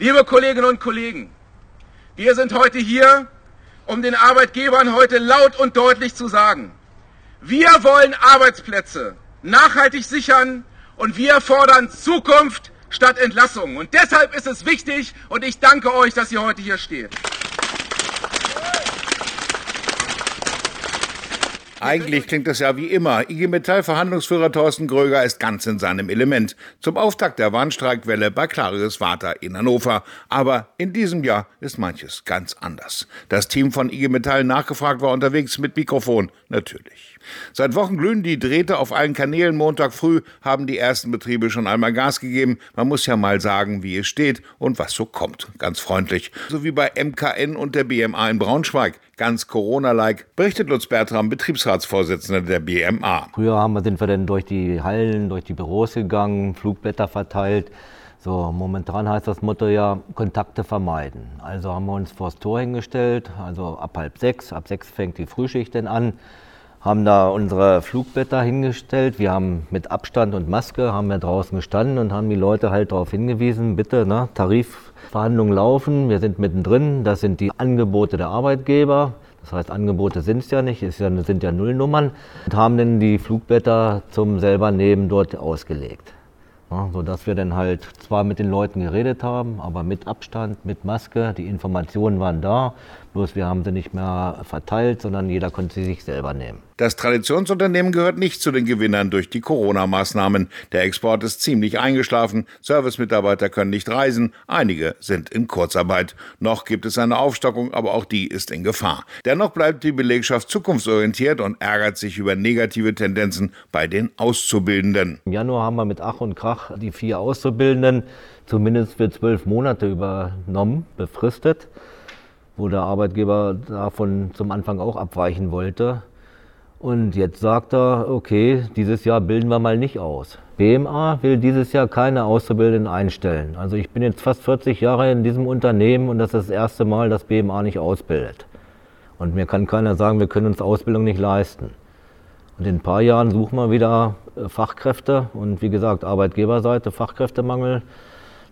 Liebe Kolleginnen und Kollegen, wir sind heute hier, um den Arbeitgebern heute laut und deutlich zu sagen, wir wollen Arbeitsplätze nachhaltig sichern und wir fordern Zukunft statt Entlassung. Und deshalb ist es wichtig und ich danke euch, dass ihr heute hier steht. Eigentlich klingt es ja wie immer. IG Metall-Verhandlungsführer Thorsten Gröger ist ganz in seinem Element. Zum Auftakt der Warnstreikwelle bei Clarius Vater in Hannover. Aber in diesem Jahr ist manches ganz anders. Das Team von IG Metall nachgefragt war unterwegs mit Mikrofon, natürlich. Seit Wochen glühen die Drähte auf allen Kanälen. Montag früh haben die ersten Betriebe schon einmal Gas gegeben. Man muss ja mal sagen, wie es steht und was so kommt. Ganz freundlich. So wie bei MKN und der BMA in Braunschweig. Ganz Corona-like, berichtet Lutz Bertram, Betriebsratsvorsitzender der BMA. Früher haben wir, sind wir dann durch die Hallen, durch die Büros gegangen, Flugblätter verteilt. So, momentan heißt das Motto ja Kontakte vermeiden. Also haben wir uns vors Tor hingestellt, also ab halb sechs, ab sechs fängt die Frühschicht dann an haben da unsere Flugblätter hingestellt. Wir haben mit Abstand und Maske haben wir draußen gestanden und haben die Leute halt darauf hingewiesen, bitte, ne, Tarifverhandlungen laufen, wir sind mittendrin, das sind die Angebote der Arbeitgeber. Das heißt, Angebote sind es ja nicht, es sind ja Nullnummern. Und haben dann die Flugblätter zum selber nehmen dort ausgelegt. Ja, sodass wir dann halt zwar mit den Leuten geredet haben, aber mit Abstand, mit Maske. Die Informationen waren da, bloß wir haben sie nicht mehr verteilt, sondern jeder konnte sie sich selber nehmen. Das Traditionsunternehmen gehört nicht zu den Gewinnern durch die Corona-Maßnahmen. Der Export ist ziemlich eingeschlafen, Servicemitarbeiter können nicht reisen, einige sind in Kurzarbeit. Noch gibt es eine Aufstockung, aber auch die ist in Gefahr. Dennoch bleibt die Belegschaft zukunftsorientiert und ärgert sich über negative Tendenzen bei den Auszubildenden. Im Januar haben wir mit Ach und Krach die vier Auszubildenden zumindest für zwölf Monate übernommen, befristet, wo der Arbeitgeber davon zum Anfang auch abweichen wollte. Und jetzt sagt er, okay, dieses Jahr bilden wir mal nicht aus. BMA will dieses Jahr keine Auszubildenden einstellen. Also ich bin jetzt fast 40 Jahre in diesem Unternehmen und das ist das erste Mal, dass BMA nicht ausbildet. Und mir kann keiner sagen, wir können uns Ausbildung nicht leisten. Und in ein paar Jahren suchen wir wieder äh, Fachkräfte und wie gesagt, Arbeitgeberseite, Fachkräftemangel.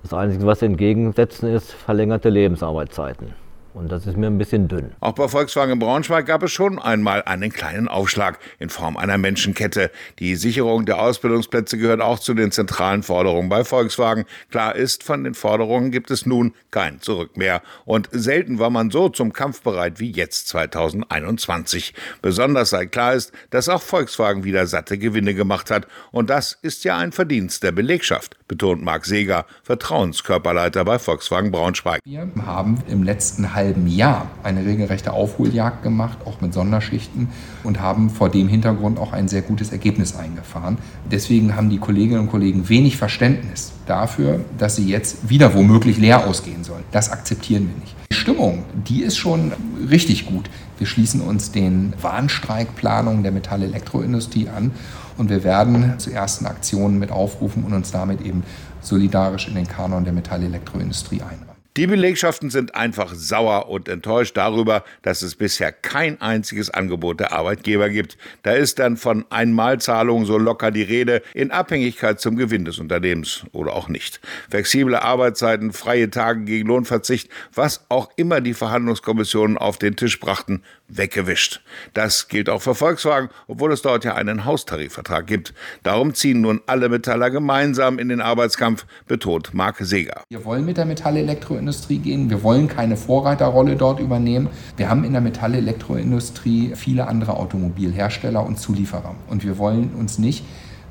Das Einzige, was entgegensetzen ist, verlängerte Lebensarbeitszeiten. Und das ist mir ein bisschen dünn. Auch bei Volkswagen Braunschweig gab es schon einmal einen kleinen Aufschlag in Form einer Menschenkette. Die Sicherung der Ausbildungsplätze gehört auch zu den zentralen Forderungen bei Volkswagen. Klar ist, von den Forderungen gibt es nun kein Zurück mehr. Und selten war man so zum Kampf bereit wie jetzt 2021. Besonders seit klar ist, dass auch Volkswagen wieder satte Gewinne gemacht hat. Und das ist ja ein Verdienst der Belegschaft, betont Marc Seeger, Vertrauenskörperleiter bei Volkswagen Braunschweig. Wir haben im letzten halben Jahr eine regelrechte Aufholjagd gemacht, auch mit Sonderschichten und haben vor dem Hintergrund auch ein sehr gutes Ergebnis eingefahren. Deswegen haben die Kolleginnen und Kollegen wenig Verständnis dafür, dass sie jetzt wieder womöglich leer ausgehen sollen. Das akzeptieren wir nicht. Die Stimmung, die ist schon richtig gut. Wir schließen uns den Warnstreikplanungen der Metall-Elektroindustrie an und wir werden zu ersten Aktionen mit aufrufen und uns damit eben solidarisch in den Kanon der Metall-Elektroindustrie einreihen. Die Belegschaften sind einfach sauer und enttäuscht darüber, dass es bisher kein einziges Angebot der Arbeitgeber gibt. Da ist dann von Einmalzahlungen so locker die Rede, in Abhängigkeit zum Gewinn des Unternehmens oder auch nicht. Flexible Arbeitszeiten, freie Tage gegen Lohnverzicht, was auch immer die Verhandlungskommissionen auf den Tisch brachten, weggewischt. Das gilt auch für Volkswagen, obwohl es dort ja einen Haustarifvertrag gibt. Darum ziehen nun alle Metaller gemeinsam in den Arbeitskampf, betont Marc Seeger. Wir wollen mit der Metallelektro Elektroindustrie gehen. Wir wollen keine Vorreiterrolle dort übernehmen. Wir haben in der Metallelektroindustrie viele andere Automobilhersteller und Zulieferer. Und wir wollen uns nicht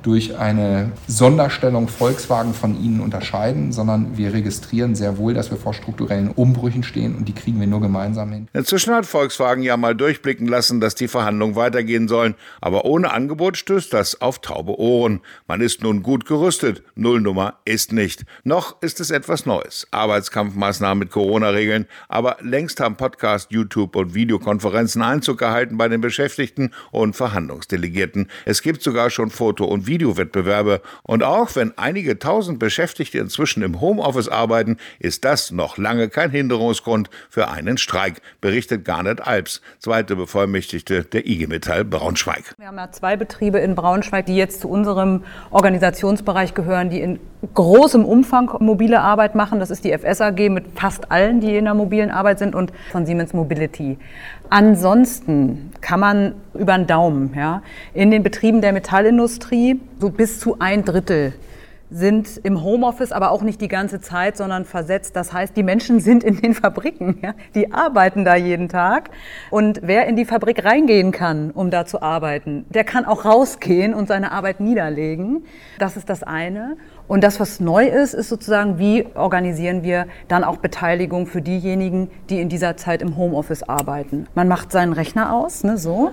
durch eine Sonderstellung Volkswagen von ihnen unterscheiden, sondern wir registrieren sehr wohl, dass wir vor strukturellen Umbrüchen stehen und die kriegen wir nur gemeinsam hin. Inzwischen hat Volkswagen ja mal durchblicken lassen, dass die Verhandlungen weitergehen sollen, aber ohne Angebot stößt das auf taube Ohren. Man ist nun gut gerüstet, Nullnummer ist nicht. Noch ist es etwas Neues. Arbeitskampfmaßnahmen mit Corona-Regeln, aber längst haben Podcast, YouTube und Videokonferenzen Einzug gehalten bei den Beschäftigten und Verhandlungsdelegierten. Es gibt sogar schon Foto- und Videowettbewerbe. Und auch wenn einige tausend Beschäftigte inzwischen im Homeoffice arbeiten, ist das noch lange kein Hinderungsgrund für einen Streik, berichtet Garnet Alps, zweite Bevollmächtigte der IG Metall Braunschweig. Wir haben ja zwei Betriebe in Braunschweig, die jetzt zu unserem Organisationsbereich gehören, die in großem Umfang mobile Arbeit machen. Das ist die FS AG mit fast allen, die in der mobilen Arbeit sind und von Siemens Mobility. Ansonsten kann man über den Daumen ja, in den Betrieben der Metallindustrie so bis zu ein Drittel sind im Homeoffice, aber auch nicht die ganze Zeit, sondern versetzt. Das heißt, die Menschen sind in den Fabriken, ja? die arbeiten da jeden Tag. Und wer in die Fabrik reingehen kann, um da zu arbeiten, der kann auch rausgehen und seine Arbeit niederlegen. Das ist das eine. Und das, was neu ist, ist sozusagen, wie organisieren wir dann auch Beteiligung für diejenigen, die in dieser Zeit im Homeoffice arbeiten. Man macht seinen Rechner aus, ne, so,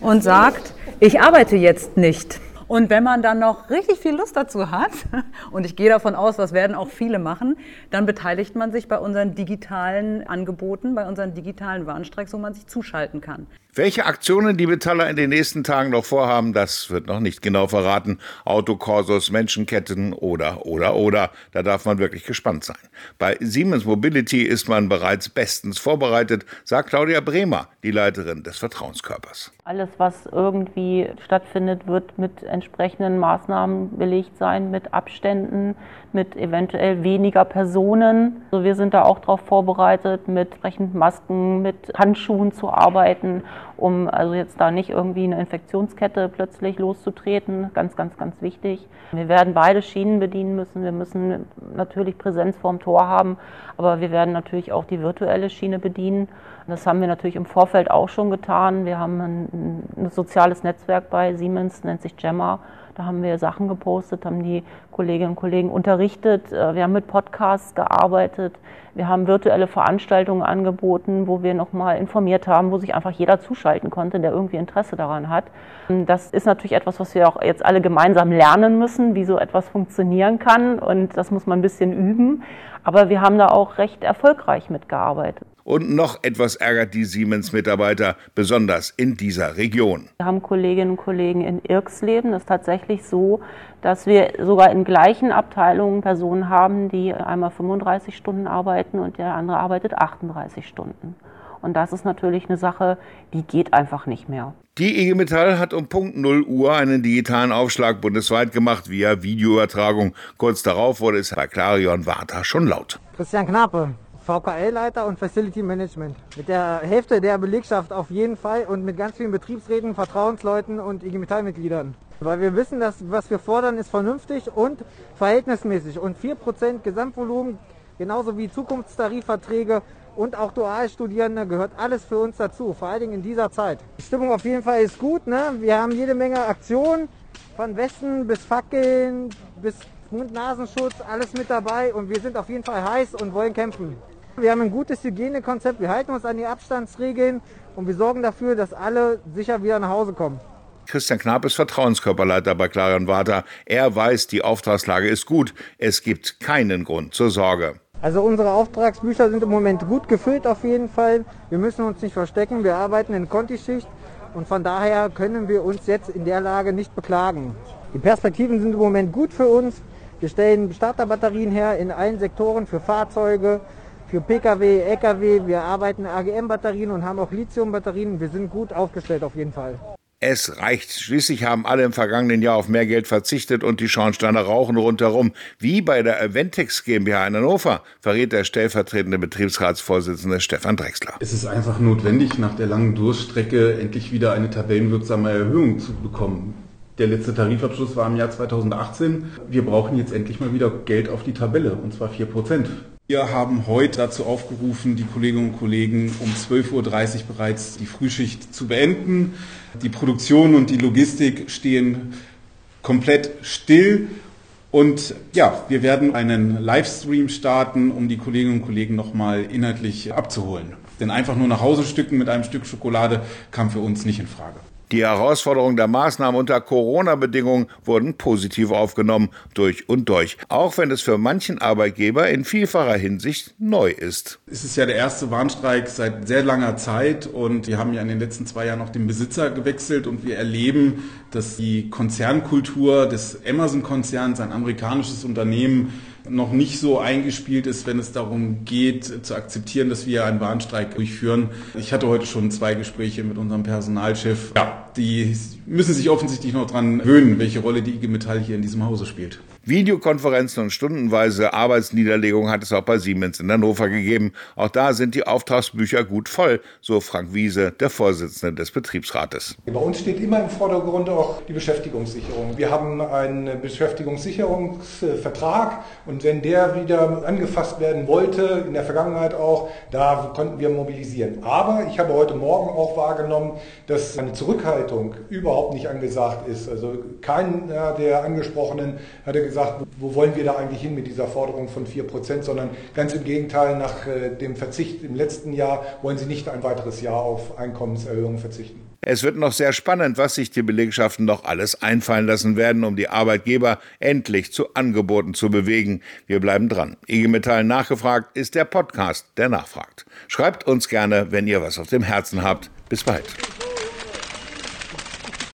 und sagt, ich arbeite jetzt nicht. Und wenn man dann noch richtig viel Lust dazu hat, und ich gehe davon aus, das werden auch viele machen, dann beteiligt man sich bei unseren digitalen Angeboten, bei unseren digitalen Warnstreiks, wo man sich zuschalten kann. Welche Aktionen die Metaller in den nächsten Tagen noch vorhaben, das wird noch nicht genau verraten. Autokorsos, Menschenketten oder, oder, oder. Da darf man wirklich gespannt sein. Bei Siemens Mobility ist man bereits bestens vorbereitet, sagt Claudia Bremer, die Leiterin des Vertrauenskörpers. Alles, was irgendwie stattfindet, wird mit entsprechenden Maßnahmen belegt sein, mit Abständen, mit eventuell weniger Personen. Also wir sind da auch darauf vorbereitet, mit entsprechenden Masken, mit Handschuhen zu arbeiten, um also jetzt da nicht irgendwie eine Infektionskette plötzlich loszutreten. Ganz, ganz, ganz wichtig. Wir werden beide Schienen bedienen müssen. Wir müssen natürlich Präsenz vorm Tor haben, aber wir werden natürlich auch die virtuelle Schiene bedienen. Das haben wir natürlich im Vorfeld auch schon getan. Wir haben ein, ein soziales Netzwerk bei Siemens, nennt sich Gemma. Da haben wir Sachen gepostet, haben die Kolleginnen und Kollegen unterrichtet. Äh, wir haben mit Podcasts gearbeitet. Wir haben virtuelle Veranstaltungen angeboten, wo wir nochmal informiert haben, wo sich einfach jeder zuschalten konnte, der irgendwie Interesse daran hat. Das ist natürlich etwas, was wir auch jetzt alle gemeinsam lernen müssen, wie so etwas funktionieren kann. Und das muss man ein bisschen üben. Aber wir haben da auch recht erfolgreich mitgearbeitet. Und noch etwas ärgert die Siemens-Mitarbeiter, besonders in dieser Region. Wir haben Kolleginnen und Kollegen in Irksleben. Das ist tatsächlich so, dass wir sogar in gleichen Abteilungen Personen haben, die einmal 35 Stunden arbeiten und der andere arbeitet 38 Stunden. Und das ist natürlich eine Sache, die geht einfach nicht mehr. Die IG Metall hat um Punkt 0 Uhr einen digitalen Aufschlag bundesweit gemacht via Videoübertragung. Kurz darauf wurde es bei Clarion Warta schon laut. Christian Knappe, VKL-Leiter und Facility Management. Mit der Hälfte der Belegschaft auf jeden Fall und mit ganz vielen Betriebsräten, Vertrauensleuten und IG Metall-Mitgliedern. Weil wir wissen, dass was wir fordern, ist vernünftig und verhältnismäßig. Und 4% Gesamtvolumen, genauso wie Zukunftstarifverträge und auch Dualstudierende, gehört alles für uns dazu, vor allen Dingen in dieser Zeit. Die Stimmung auf jeden Fall ist gut. Ne? Wir haben jede Menge Aktionen, von Westen bis Fackeln, bis Mund-Nasenschutz, alles mit dabei und wir sind auf jeden Fall heiß und wollen kämpfen. Wir haben ein gutes Hygienekonzept, wir halten uns an die Abstandsregeln und wir sorgen dafür, dass alle sicher wieder nach Hause kommen. Christian Knapp ist Vertrauenskörperleiter bei Clarion Water. Er weiß, die Auftragslage ist gut. Es gibt keinen Grund zur Sorge. Also unsere Auftragsbücher sind im Moment gut gefüllt auf jeden Fall. Wir müssen uns nicht verstecken. Wir arbeiten in Kontischicht und von daher können wir uns jetzt in der Lage nicht beklagen. Die Perspektiven sind im Moment gut für uns. Wir stellen Starterbatterien her in allen Sektoren für Fahrzeuge, für Pkw, Lkw. Wir arbeiten AGM-Batterien und haben auch Lithium-Batterien. Wir sind gut aufgestellt auf jeden Fall. Es reicht. Schließlich haben alle im vergangenen Jahr auf mehr Geld verzichtet und die Schornsteine rauchen rundherum. Wie bei der Aventex GmbH in Hannover, verrät der stellvertretende Betriebsratsvorsitzende Stefan Drexler. Es ist einfach notwendig, nach der langen Durststrecke endlich wieder eine tabellenwirksame Erhöhung zu bekommen. Der letzte Tarifabschluss war im Jahr 2018. Wir brauchen jetzt endlich mal wieder Geld auf die Tabelle, und zwar 4 Prozent. Wir haben heute dazu aufgerufen, die Kolleginnen und Kollegen um 12.30 Uhr bereits die Frühschicht zu beenden. Die Produktion und die Logistik stehen komplett still. Und ja, wir werden einen Livestream starten, um die Kolleginnen und Kollegen nochmal inhaltlich abzuholen. Denn einfach nur nach Hause stücken mit einem Stück Schokolade kam für uns nicht in Frage. Die Herausforderungen der Maßnahmen unter Corona-Bedingungen wurden positiv aufgenommen, durch und durch, auch wenn es für manchen Arbeitgeber in vielfacher Hinsicht neu ist. Es ist ja der erste Warnstreik seit sehr langer Zeit und wir haben ja in den letzten zwei Jahren auch den Besitzer gewechselt und wir erleben, dass die Konzernkultur des Amazon-Konzerns, ein amerikanisches Unternehmen, noch nicht so eingespielt ist, wenn es darum geht, zu akzeptieren, dass wir einen Warnstreik durchführen. Ich hatte heute schon zwei Gespräche mit unserem Personalchef. Ja, die müssen sich offensichtlich noch daran gewöhnen, welche Rolle die IG Metall hier in diesem Hause spielt. Videokonferenzen und stundenweise Arbeitsniederlegung hat es auch bei Siemens in Hannover gegeben. Auch da sind die Auftragsbücher gut voll, so Frank Wiese, der Vorsitzende des Betriebsrates. Bei uns steht immer im Vordergrund auch die Beschäftigungssicherung. Wir haben einen Beschäftigungssicherungsvertrag und wenn der wieder angefasst werden wollte, in der Vergangenheit auch, da konnten wir mobilisieren. Aber ich habe heute Morgen auch wahrgenommen, dass eine Zurückhaltung überhaupt nicht angesagt ist. Also keiner der Angesprochenen hatte gesagt, wo wollen wir da eigentlich hin mit dieser Forderung von 4 Prozent, sondern ganz im Gegenteil, nach äh, dem Verzicht im letzten Jahr wollen sie nicht ein weiteres Jahr auf Einkommenserhöhungen verzichten. Es wird noch sehr spannend, was sich die Belegschaften noch alles einfallen lassen werden, um die Arbeitgeber endlich zu Angeboten zu bewegen. Wir bleiben dran. IG Metall nachgefragt ist der Podcast, der nachfragt. Schreibt uns gerne, wenn ihr was auf dem Herzen habt. Bis bald.